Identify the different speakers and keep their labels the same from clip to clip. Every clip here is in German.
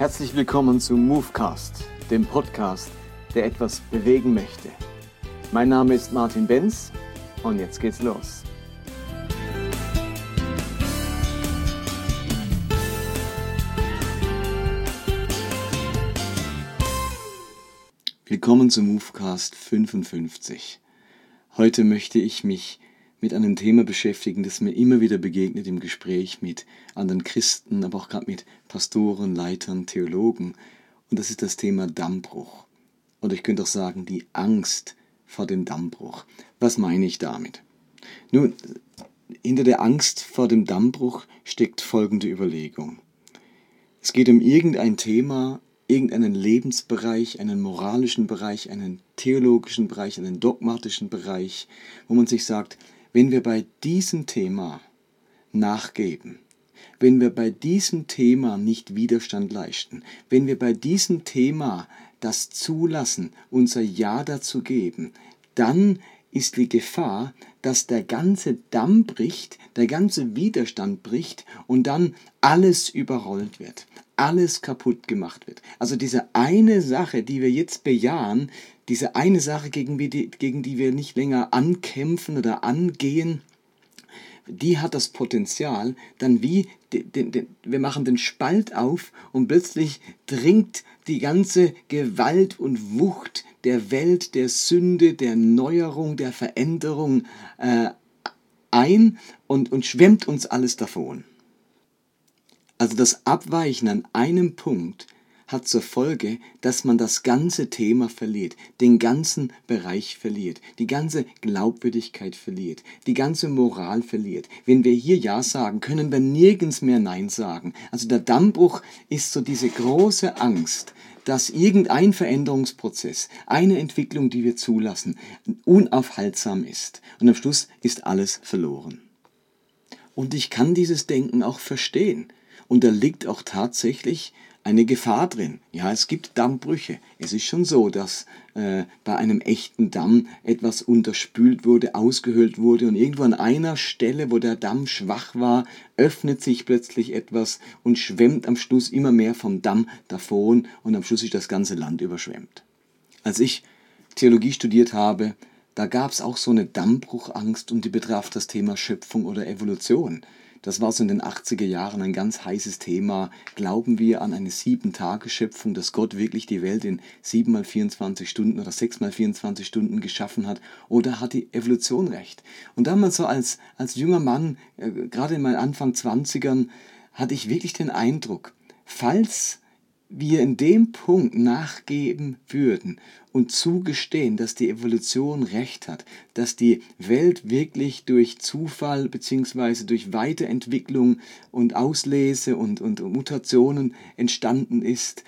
Speaker 1: Herzlich willkommen zu Movecast, dem Podcast, der etwas bewegen möchte. Mein Name ist Martin Benz und jetzt geht's los. Willkommen zu Movecast 55. Heute möchte ich mich mit einem Thema beschäftigen, das mir immer wieder begegnet im Gespräch mit anderen Christen, aber auch gerade mit Pastoren, Leitern, Theologen. Und das ist das Thema Dammbruch. Oder ich könnte auch sagen, die Angst vor dem Dammbruch. Was meine ich damit? Nun, hinter der Angst vor dem Dammbruch steckt folgende Überlegung. Es geht um irgendein Thema, irgendeinen Lebensbereich, einen moralischen Bereich, einen theologischen Bereich, einen dogmatischen Bereich, wo man sich sagt, wenn wir bei diesem Thema nachgeben, wenn wir bei diesem Thema nicht Widerstand leisten, wenn wir bei diesem Thema das zulassen, unser Ja dazu geben, dann ist die Gefahr, dass der ganze Damm bricht, der ganze Widerstand bricht und dann alles überrollt wird, alles kaputt gemacht wird. Also diese eine Sache, die wir jetzt bejahen, diese eine Sache, gegen die, gegen die wir nicht länger ankämpfen oder angehen, die hat das Potenzial, dann wie, den, den, wir machen den Spalt auf und plötzlich dringt die ganze Gewalt und Wucht der Welt, der Sünde, der Neuerung, der Veränderung äh, ein und, und schwemmt uns alles davon. Also das Abweichen an einem Punkt hat zur Folge, dass man das ganze Thema verliert, den ganzen Bereich verliert, die ganze Glaubwürdigkeit verliert, die ganze Moral verliert. Wenn wir hier Ja sagen, können wir nirgends mehr Nein sagen. Also der Dammbruch ist so diese große Angst, dass irgendein Veränderungsprozess, eine Entwicklung, die wir zulassen, unaufhaltsam ist. Und am Schluss ist alles verloren. Und ich kann dieses Denken auch verstehen. Und da liegt auch tatsächlich eine Gefahr drin. Ja, es gibt Dammbrüche. Es ist schon so, dass äh, bei einem echten Damm etwas unterspült wurde, ausgehöhlt wurde und irgendwo an einer Stelle, wo der Damm schwach war, öffnet sich plötzlich etwas und schwemmt am Schluss immer mehr vom Damm davon und am Schluss ist das ganze Land überschwemmt. Als ich Theologie studiert habe, da gab es auch so eine Dammbruchangst und die betraf das Thema Schöpfung oder Evolution. Das war so in den 80er Jahren ein ganz heißes Thema. Glauben wir an eine Sieben-Tage-Schöpfung, dass Gott wirklich die Welt in sieben mal 24 Stunden oder sechs mal 24 Stunden geschaffen hat? Oder hat die Evolution recht? Und damals so als, als junger Mann, äh, gerade in meinen Anfang 20ern, hatte ich wirklich den Eindruck, falls wir in dem Punkt nachgeben würden und zugestehen, dass die Evolution recht hat, dass die Welt wirklich durch Zufall bzw. durch Weiterentwicklung und Auslese und, und Mutationen entstanden ist,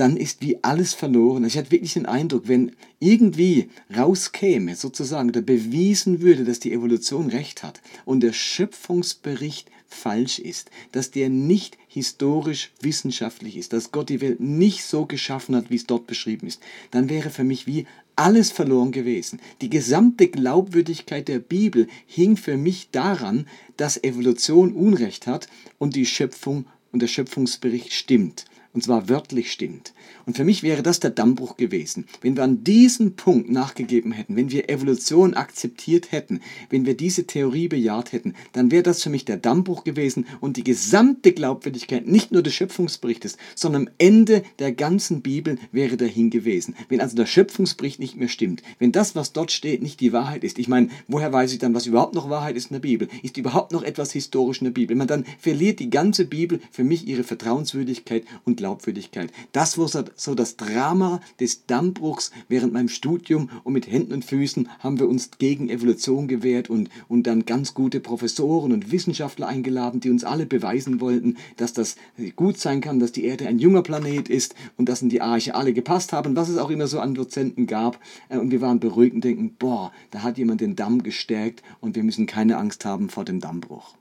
Speaker 1: dann ist wie alles verloren. Ich hatte wirklich den Eindruck, wenn irgendwie rauskäme, sozusagen, oder bewiesen würde, dass die Evolution recht hat und der Schöpfungsbericht falsch ist, dass der nicht historisch wissenschaftlich ist, dass Gott die Welt nicht so geschaffen hat, wie es dort beschrieben ist, dann wäre für mich wie alles verloren gewesen. Die gesamte Glaubwürdigkeit der Bibel hing für mich daran, dass Evolution Unrecht hat und die Schöpfung und der Schöpfungsbericht stimmt und zwar wörtlich stimmt. Und für mich wäre das der Dammbruch gewesen, wenn wir an diesem Punkt nachgegeben hätten, wenn wir Evolution akzeptiert hätten, wenn wir diese Theorie bejaht hätten, dann wäre das für mich der Dammbruch gewesen und die gesamte Glaubwürdigkeit nicht nur des Schöpfungsberichtes, sondern am Ende der ganzen Bibel wäre dahin gewesen. Wenn also der Schöpfungsbericht nicht mehr stimmt, wenn das, was dort steht, nicht die Wahrheit ist, ich meine, woher weiß ich dann, was überhaupt noch Wahrheit ist in der Bibel? Ist überhaupt noch etwas historisch in der Bibel? Man dann verliert die ganze Bibel für mich ihre Vertrauenswürdigkeit und Glaubwürdigkeit. Das war so das Drama des Dammbruchs während meinem Studium und mit Händen und Füßen haben wir uns gegen Evolution gewehrt und, und dann ganz gute Professoren und Wissenschaftler eingeladen, die uns alle beweisen wollten, dass das gut sein kann, dass die Erde ein junger Planet ist und dass in die Arche alle gepasst haben, was es auch immer so an Dozenten gab. Äh, und wir waren beruhigt und denken, boah, da hat jemand den Damm gestärkt und wir müssen keine Angst haben vor dem Dammbruch.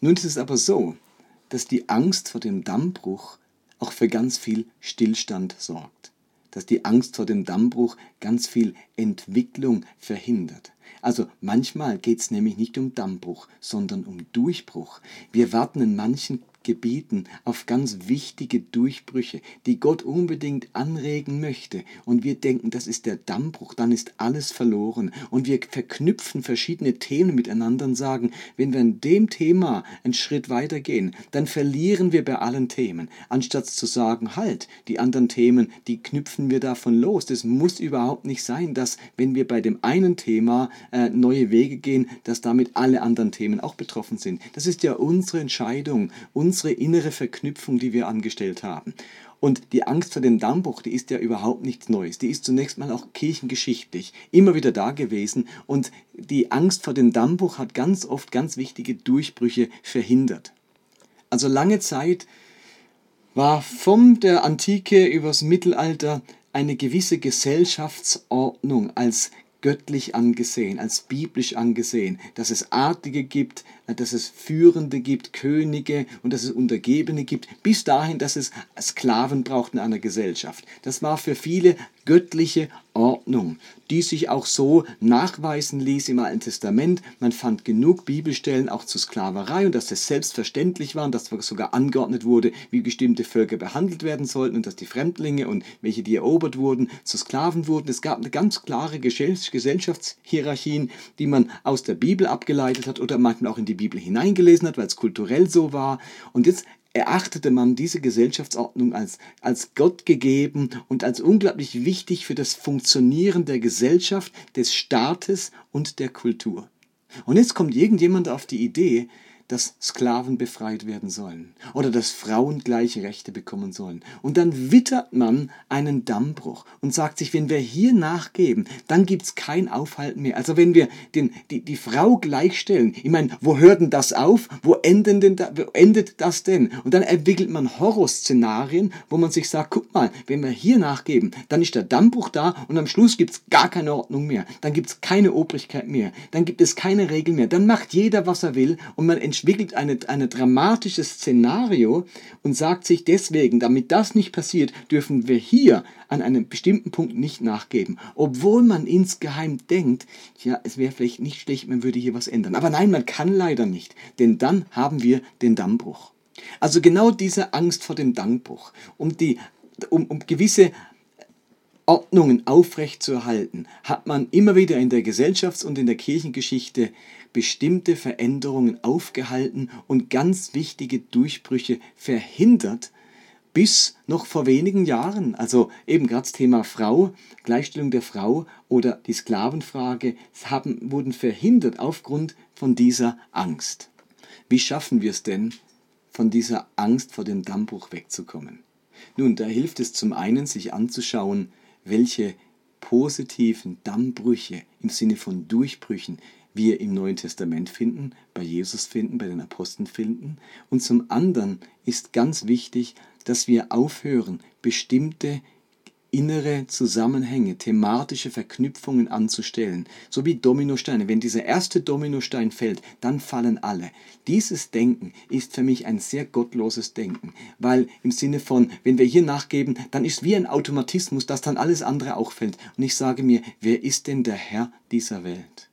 Speaker 1: Nun ist es aber so, dass die Angst vor dem Dammbruch auch für ganz viel Stillstand sorgt. Dass die Angst vor dem Dammbruch ganz viel Entwicklung verhindert. Also manchmal geht es nämlich nicht um Dammbruch, sondern um Durchbruch. Wir warten in manchen gebieten, auf ganz wichtige Durchbrüche, die Gott unbedingt anregen möchte. Und wir denken, das ist der Dammbruch, dann ist alles verloren. Und wir verknüpfen verschiedene Themen miteinander und sagen, wenn wir in dem Thema einen Schritt weitergehen, dann verlieren wir bei allen Themen. Anstatt zu sagen, halt, die anderen Themen, die knüpfen wir davon los. Das muss überhaupt nicht sein, dass wenn wir bei dem einen Thema äh, neue Wege gehen, dass damit alle anderen Themen auch betroffen sind. Das ist ja unsere Entscheidung, unsere innere Verknüpfung, die wir angestellt haben. Und die Angst vor dem Dammbruch, die ist ja überhaupt nichts Neues. Die ist zunächst mal auch kirchengeschichtlich immer wieder da gewesen. Und die Angst vor dem Dammbruch hat ganz oft ganz wichtige Durchbrüche verhindert. Also lange Zeit war von der Antike übers Mittelalter eine gewisse Gesellschaftsordnung als göttlich angesehen, als biblisch angesehen, dass es Artige gibt, dass es Führende gibt, Könige und dass es Untergebene gibt, bis dahin, dass es Sklaven braucht in einer Gesellschaft. Das war für viele göttliche Ordnung, die sich auch so nachweisen ließ im Alten Testament. Man fand genug Bibelstellen auch zur Sklaverei und dass es selbstverständlich war und dass sogar angeordnet wurde, wie bestimmte Völker behandelt werden sollten und dass die Fremdlinge und welche, die erobert wurden, zu Sklaven wurden. Es gab eine ganz klare Gesellschaftshierarchien, die man aus der Bibel abgeleitet hat oder manchmal auch in die Bibel hineingelesen hat, weil es kulturell so war. Und jetzt erachtete man diese Gesellschaftsordnung als, als Gott gegeben und als unglaublich wichtig für das Funktionieren der Gesellschaft, des Staates und der Kultur. Und jetzt kommt irgendjemand auf die Idee, dass Sklaven befreit werden sollen oder dass Frauen gleiche Rechte bekommen sollen. Und dann wittert man einen Dammbruch und sagt sich, wenn wir hier nachgeben, dann gibt es kein Aufhalten mehr. Also wenn wir den, die, die Frau gleichstellen, ich meine, wo hört denn das auf? Wo, enden denn da, wo endet das denn? Und dann entwickelt man Horrorszenarien, wo man sich sagt, guck mal, wenn wir hier nachgeben, dann ist der Dammbruch da und am Schluss gibt es gar keine Ordnung mehr. Dann gibt es keine Obrigkeit mehr. Dann gibt es keine Regeln mehr. Dann macht jeder, was er will und man entwickelt eine, eine dramatisches Szenario und sagt sich deswegen, damit das nicht passiert, dürfen wir hier an einem bestimmten Punkt nicht nachgeben. Obwohl man insgeheim denkt, ja, es wäre vielleicht nicht schlecht, man würde hier was ändern. Aber nein, man kann leider nicht, denn dann haben wir den Dammbruch. Also genau diese Angst vor dem Dammbruch, um, die, um, um gewisse Ordnungen aufrechtzuerhalten, hat man immer wieder in der Gesellschafts- und in der Kirchengeschichte bestimmte Veränderungen aufgehalten und ganz wichtige Durchbrüche verhindert, bis noch vor wenigen Jahren, also eben gerade das Thema Frau, Gleichstellung der Frau oder die Sklavenfrage, haben, wurden verhindert aufgrund von dieser Angst. Wie schaffen wir es denn, von dieser Angst vor dem Dammbruch wegzukommen? Nun, da hilft es zum einen, sich anzuschauen, welche positiven Dammbrüche im Sinne von Durchbrüchen wir im Neuen Testament finden, bei Jesus finden, bei den Aposteln finden. Und zum anderen ist ganz wichtig, dass wir aufhören, bestimmte innere Zusammenhänge, thematische Verknüpfungen anzustellen, so wie Dominosteine. Wenn dieser erste Dominostein fällt, dann fallen alle. Dieses Denken ist für mich ein sehr gottloses Denken, weil im Sinne von, wenn wir hier nachgeben, dann ist wie ein Automatismus, dass dann alles andere auch fällt. Und ich sage mir, wer ist denn der Herr dieser Welt?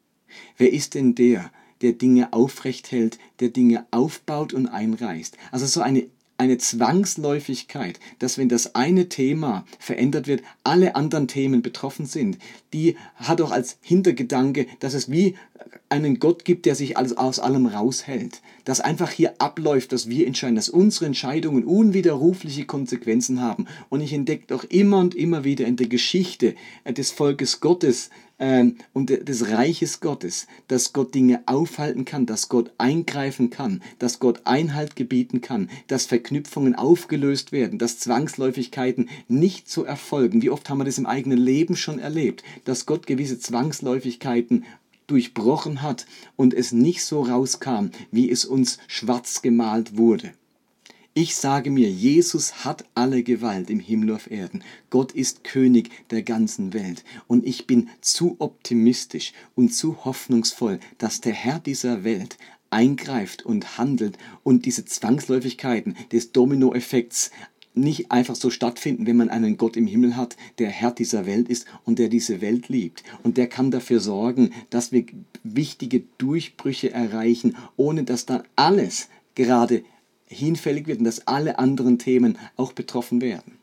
Speaker 1: Wer ist denn der, der Dinge aufrecht hält, der Dinge aufbaut und einreißt? Also so eine eine Zwangsläufigkeit, dass wenn das eine Thema verändert wird, alle anderen Themen betroffen sind. Die hat auch als Hintergedanke, dass es wie einen Gott gibt, der sich alles aus allem raushält. Dass einfach hier abläuft, dass wir entscheiden, dass unsere Entscheidungen unwiderrufliche Konsequenzen haben. Und ich entdecke doch immer und immer wieder in der Geschichte des Volkes Gottes, und des Reiches Gottes, dass Gott Dinge aufhalten kann, dass Gott eingreifen kann, dass Gott Einhalt gebieten kann, dass Verknüpfungen aufgelöst werden, dass Zwangsläufigkeiten nicht so erfolgen. Wie oft haben wir das im eigenen Leben schon erlebt, dass Gott gewisse Zwangsläufigkeiten durchbrochen hat und es nicht so rauskam, wie es uns schwarz gemalt wurde. Ich sage mir, Jesus hat alle Gewalt im Himmel auf Erden. Gott ist König der ganzen Welt. Und ich bin zu optimistisch und zu hoffnungsvoll, dass der Herr dieser Welt eingreift und handelt und diese Zwangsläufigkeiten des Dominoeffekts nicht einfach so stattfinden, wenn man einen Gott im Himmel hat, der Herr dieser Welt ist und der diese Welt liebt. Und der kann dafür sorgen, dass wir wichtige Durchbrüche erreichen, ohne dass dann alles gerade hinfällig wird und dass alle anderen Themen auch betroffen werden.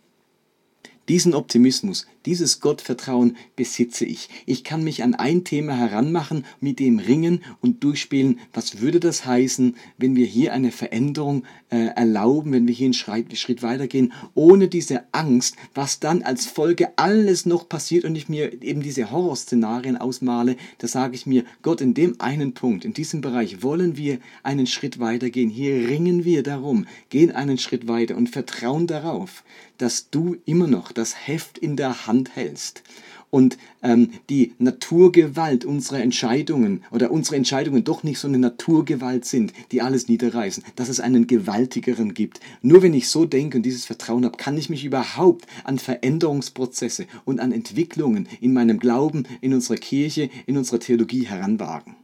Speaker 1: Diesen Optimismus, dieses Gottvertrauen besitze ich. Ich kann mich an ein Thema heranmachen, mit dem ringen und durchspielen. Was würde das heißen, wenn wir hier eine Veränderung äh, erlauben, wenn wir hier einen Schritt, Schritt weitergehen, ohne diese Angst, was dann als Folge alles noch passiert und ich mir eben diese Horrorszenarien ausmale, da sage ich mir, Gott, in dem einen Punkt, in diesem Bereich wollen wir einen Schritt weitergehen. Hier ringen wir darum, gehen einen Schritt weiter und vertrauen darauf, dass du immer noch das Heft in der Hand hältst und ähm, die Naturgewalt unserer Entscheidungen oder unsere Entscheidungen doch nicht so eine Naturgewalt sind, die alles niederreißen, dass es einen gewaltigeren gibt. Nur wenn ich so denke und dieses Vertrauen habe, kann ich mich überhaupt an Veränderungsprozesse und an Entwicklungen in meinem Glauben, in unserer Kirche, in unserer Theologie heranwagen.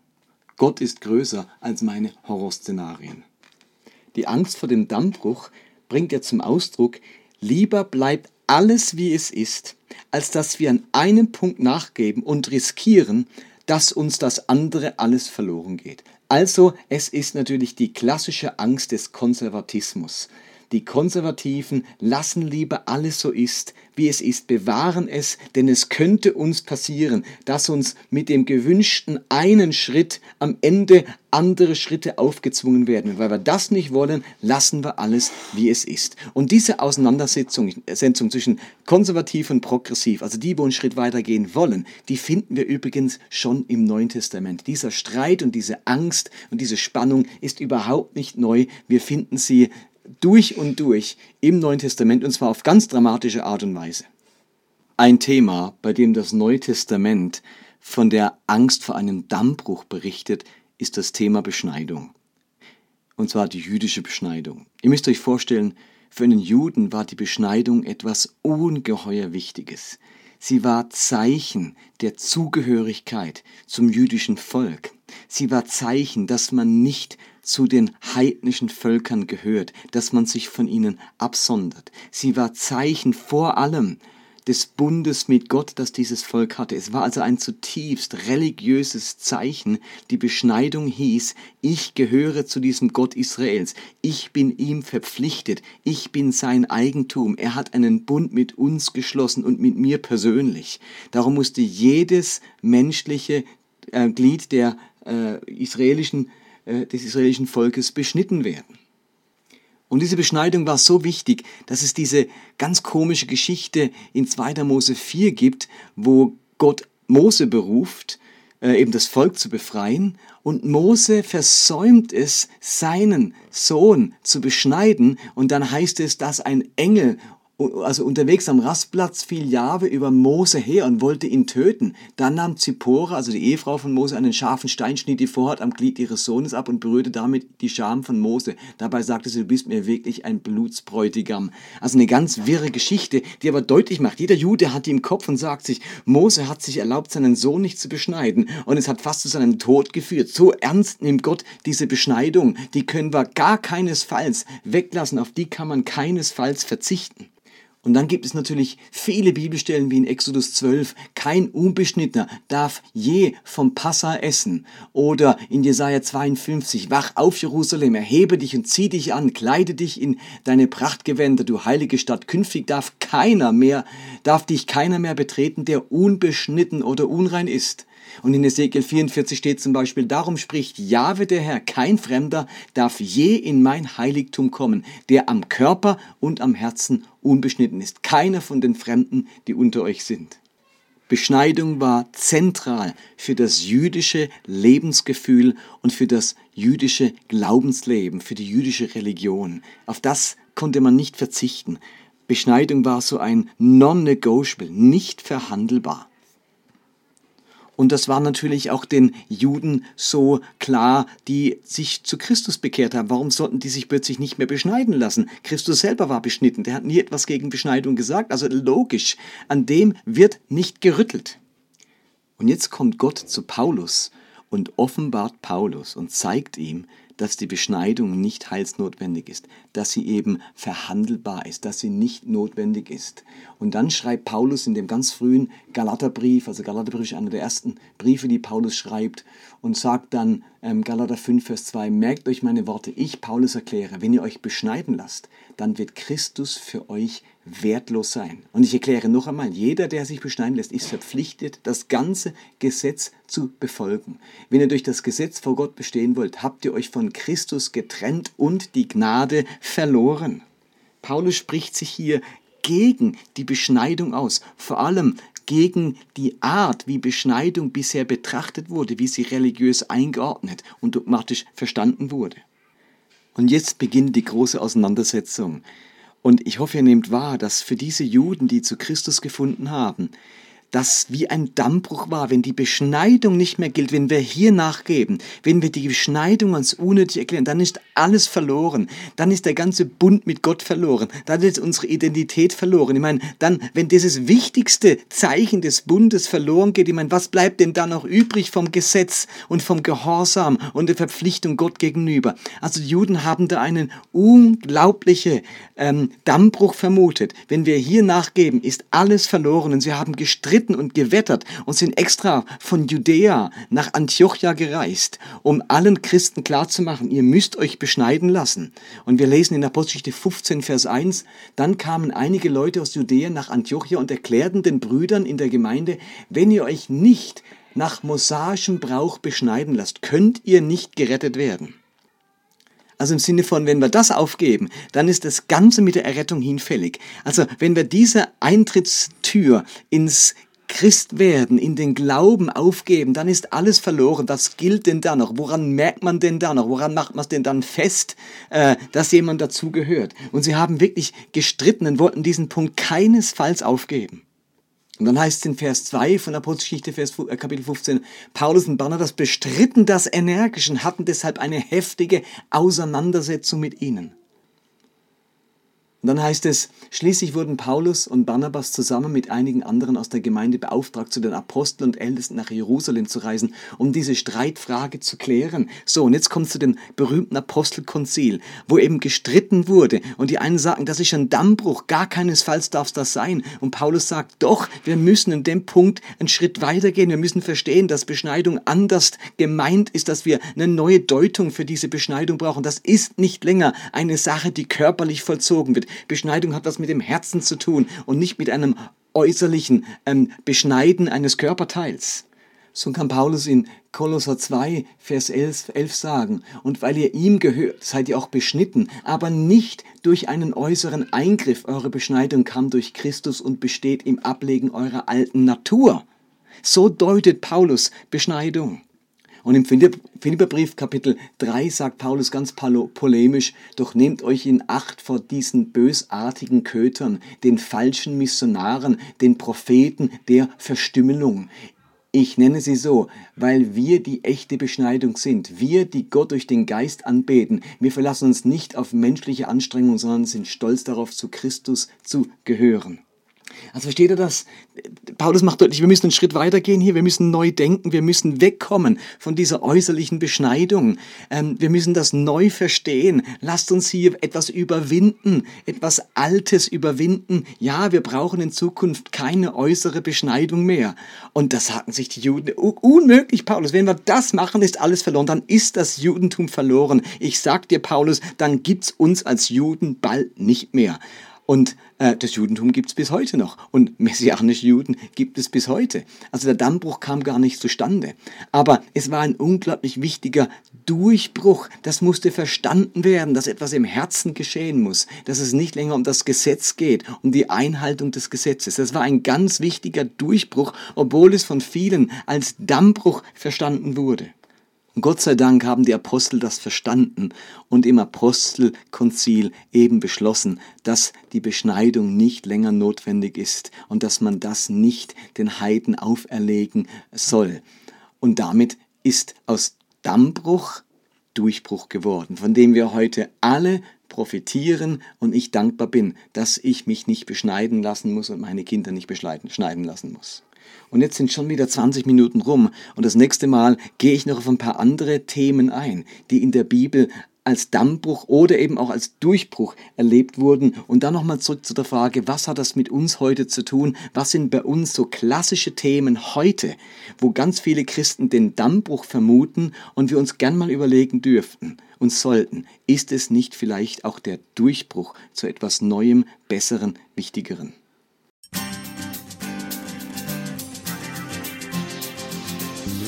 Speaker 1: Gott ist größer als meine Horrorszenarien. Die Angst vor dem Dammbruch bringt er zum Ausdruck, Lieber bleibt alles wie es ist, als dass wir an einem Punkt nachgeben und riskieren, dass uns das andere alles verloren geht. Also es ist natürlich die klassische Angst des Konservatismus. Die Konservativen lassen lieber alles so ist, wie es ist, bewahren es, denn es könnte uns passieren, dass uns mit dem gewünschten einen Schritt am Ende andere Schritte aufgezwungen werden. Weil wir das nicht wollen, lassen wir alles, wie es ist. Und diese Auseinandersetzung zwischen konservativ und progressiv, also die, wo einen Schritt weitergehen wollen, die finden wir übrigens schon im Neuen Testament. Dieser Streit und diese Angst und diese Spannung ist überhaupt nicht neu. Wir finden sie durch und durch im Neuen Testament und zwar auf ganz dramatische Art und Weise. Ein Thema, bei dem das Neue Testament von der Angst vor einem Dammbruch berichtet, ist das Thema Beschneidung. Und zwar die jüdische Beschneidung. Ihr müsst euch vorstellen, für einen Juden war die Beschneidung etwas ungeheuer Wichtiges. Sie war Zeichen der Zugehörigkeit zum jüdischen Volk. Sie war Zeichen, dass man nicht zu den heidnischen Völkern gehört, dass man sich von ihnen absondert. Sie war Zeichen vor allem des Bundes mit Gott, das dieses Volk hatte. Es war also ein zutiefst religiöses Zeichen. Die Beschneidung hieß, ich gehöre zu diesem Gott Israels. Ich bin ihm verpflichtet. Ich bin sein Eigentum. Er hat einen Bund mit uns geschlossen und mit mir persönlich. Darum musste jedes menschliche äh, Glied der äh, israelischen des israelischen Volkes beschnitten werden. Und diese Beschneidung war so wichtig, dass es diese ganz komische Geschichte in 2. Mose 4 gibt, wo Gott Mose beruft, äh, eben das Volk zu befreien, und Mose versäumt es, seinen Sohn zu beschneiden, und dann heißt es, dass ein Engel also unterwegs am Rastplatz fiel Jahwe über Mose her und wollte ihn töten. Dann nahm Zippora, also die Ehefrau von Mose, einen scharfen Stein, schnitt die Vorhaut am Glied ihres Sohnes ab und berührte damit die Scham von Mose. Dabei sagte sie, du bist mir wirklich ein Blutsbräutigam. Also eine ganz wirre Geschichte, die aber deutlich macht, jeder Jude hat die im Kopf und sagt sich, Mose hat sich erlaubt, seinen Sohn nicht zu beschneiden und es hat fast zu seinem Tod geführt. So ernst nimmt Gott diese Beschneidung. Die können wir gar keinesfalls weglassen, auf die kann man keinesfalls verzichten. Und dann gibt es natürlich viele Bibelstellen wie in Exodus 12. Kein Unbeschnittener darf je vom Passa essen. Oder in Jesaja 52. Wach auf Jerusalem, erhebe dich und zieh dich an, kleide dich in deine Prachtgewänder, du heilige Stadt. Künftig darf keiner mehr, darf dich keiner mehr betreten, der unbeschnitten oder unrein ist. Und in Ezekiel 44 steht zum Beispiel, darum spricht Jahwe der Herr, kein Fremder darf je in mein Heiligtum kommen, der am Körper und am Herzen unbeschnitten ist. Keiner von den Fremden, die unter euch sind. Beschneidung war zentral für das jüdische Lebensgefühl und für das jüdische Glaubensleben, für die jüdische Religion. Auf das konnte man nicht verzichten. Beschneidung war so ein non-negotiable, nicht verhandelbar. Und das war natürlich auch den Juden so klar, die sich zu Christus bekehrt haben. Warum sollten die sich plötzlich nicht mehr beschneiden lassen? Christus selber war beschnitten, der hat nie etwas gegen Beschneidung gesagt. Also logisch, an dem wird nicht gerüttelt. Und jetzt kommt Gott zu Paulus und offenbart Paulus und zeigt ihm, dass die Beschneidung nicht heilsnotwendig ist, dass sie eben verhandelbar ist, dass sie nicht notwendig ist. Und dann schreibt Paulus in dem ganz frühen Galaterbrief, also Galaterbrief ist einer der ersten Briefe, die Paulus schreibt, und sagt dann, ähm, Galater 5, Vers 2, merkt euch meine Worte, ich, Paulus, erkläre, wenn ihr euch beschneiden lasst, dann wird Christus für euch wertlos sein. Und ich erkläre noch einmal, jeder, der sich beschneiden lässt, ist verpflichtet, das ganze Gesetz zu befolgen. Wenn ihr durch das Gesetz vor Gott bestehen wollt, habt ihr euch von Christus getrennt und die Gnade verloren. Paulus spricht sich hier gegen die Beschneidung aus, vor allem gegen die Art, wie Beschneidung bisher betrachtet wurde, wie sie religiös eingeordnet und dogmatisch verstanden wurde. Und jetzt beginnt die große Auseinandersetzung. Und ich hoffe, ihr nehmt wahr, dass für diese Juden, die zu Christus gefunden haben, das wie ein Dammbruch war, wenn die Beschneidung nicht mehr gilt, wenn wir hier nachgeben, wenn wir die Beschneidung als unnötig erklären, dann ist alles verloren. Dann ist der ganze Bund mit Gott verloren. Dann ist unsere Identität verloren. Ich meine, dann, wenn dieses wichtigste Zeichen des Bundes verloren geht, ich meine, was bleibt denn dann noch übrig vom Gesetz und vom Gehorsam und der Verpflichtung Gott gegenüber? Also die Juden haben da einen unglaublichen ähm, Dammbruch vermutet. Wenn wir hier nachgeben, ist alles verloren und sie haben gestritten geritten und gewettert und sind extra von Judäa nach Antiochia gereist, um allen Christen klarzumachen, ihr müsst euch beschneiden lassen. Und wir lesen in Apostelgeschichte 15, Vers 1, dann kamen einige Leute aus Judäa nach Antiochia und erklärten den Brüdern in der Gemeinde, wenn ihr euch nicht nach mosaischem Brauch beschneiden lasst, könnt ihr nicht gerettet werden. Also im Sinne von, wenn wir das aufgeben, dann ist das Ganze mit der Errettung hinfällig. Also wenn wir diese Eintrittstür ins Christ werden, in den Glauben aufgeben, dann ist alles verloren. Was gilt denn da noch? Woran merkt man denn da noch? Woran macht man es denn dann fest, äh, dass jemand dazugehört? Und sie haben wirklich gestritten und wollten diesen Punkt keinesfalls aufgeben. Und dann heißt es in Vers 2 von Apostelgeschichte, Vers, äh, Kapitel 15, Paulus und Barnabas bestritten das energisch und hatten deshalb eine heftige Auseinandersetzung mit ihnen. Und dann heißt es, schließlich wurden Paulus und Barnabas zusammen mit einigen anderen aus der Gemeinde beauftragt, zu den Aposteln und Ältesten nach Jerusalem zu reisen, um diese Streitfrage zu klären. So, und jetzt kommt zu dem berühmten Apostelkonzil, wo eben gestritten wurde. Und die einen sagen, das ist ein Dammbruch, gar keinesfalls darf es das sein. Und Paulus sagt, doch, wir müssen in dem Punkt einen Schritt weitergehen. Wir müssen verstehen, dass Beschneidung anders gemeint ist, dass wir eine neue Deutung für diese Beschneidung brauchen. Das ist nicht länger eine Sache, die körperlich vollzogen wird. Beschneidung hat was mit dem Herzen zu tun und nicht mit einem äußerlichen ähm, Beschneiden eines Körperteils. So kann Paulus in Kolosser 2, Vers 11, 11 sagen, und weil ihr ihm gehört, seid ihr auch beschnitten, aber nicht durch einen äußeren Eingriff. Eure Beschneidung kam durch Christus und besteht im Ablegen eurer alten Natur. So deutet Paulus Beschneidung. Und im Philipperbrief Kapitel 3 sagt Paulus ganz polemisch, doch nehmt euch in Acht vor diesen bösartigen Kötern, den falschen Missionaren, den Propheten der Verstümmelung. Ich nenne sie so, weil wir die echte Beschneidung sind. Wir, die Gott durch den Geist anbeten. Wir verlassen uns nicht auf menschliche Anstrengungen, sondern sind stolz darauf, zu Christus zu gehören. Also versteht ihr das? Paulus macht deutlich, wir müssen einen Schritt weitergehen hier, wir müssen neu denken, wir müssen wegkommen von dieser äußerlichen Beschneidung. Ähm, wir müssen das neu verstehen. Lasst uns hier etwas überwinden, etwas Altes überwinden. Ja, wir brauchen in Zukunft keine äußere Beschneidung mehr. Und das sagten sich die Juden, unmöglich, Paulus. Wenn wir das machen, ist alles verloren. Dann ist das Judentum verloren. Ich sag dir, Paulus, dann gibt's uns als Juden bald nicht mehr. Und äh, das Judentum gibt es bis heute noch. Und messianische Juden gibt es bis heute. Also der Dammbruch kam gar nicht zustande. Aber es war ein unglaublich wichtiger Durchbruch. Das musste verstanden werden, dass etwas im Herzen geschehen muss. Dass es nicht länger um das Gesetz geht, um die Einhaltung des Gesetzes. Das war ein ganz wichtiger Durchbruch, obwohl es von vielen als Dammbruch verstanden wurde. Gott sei Dank haben die Apostel das verstanden und im Apostelkonzil eben beschlossen, dass die Beschneidung nicht länger notwendig ist und dass man das nicht den Heiden auferlegen soll. Und damit ist aus Dammbruch Durchbruch geworden, von dem wir heute alle profitieren und ich dankbar bin, dass ich mich nicht beschneiden lassen muss und meine Kinder nicht beschneiden lassen muss. Und jetzt sind schon wieder 20 Minuten rum und das nächste Mal gehe ich noch auf ein paar andere Themen ein, die in der Bibel als Dammbruch oder eben auch als Durchbruch erlebt wurden. Und dann nochmal zurück zu der Frage, was hat das mit uns heute zu tun? Was sind bei uns so klassische Themen heute, wo ganz viele Christen den Dammbruch vermuten und wir uns gern mal überlegen dürften und sollten, ist es nicht vielleicht auch der Durchbruch zu etwas Neuem, Besseren, Wichtigeren?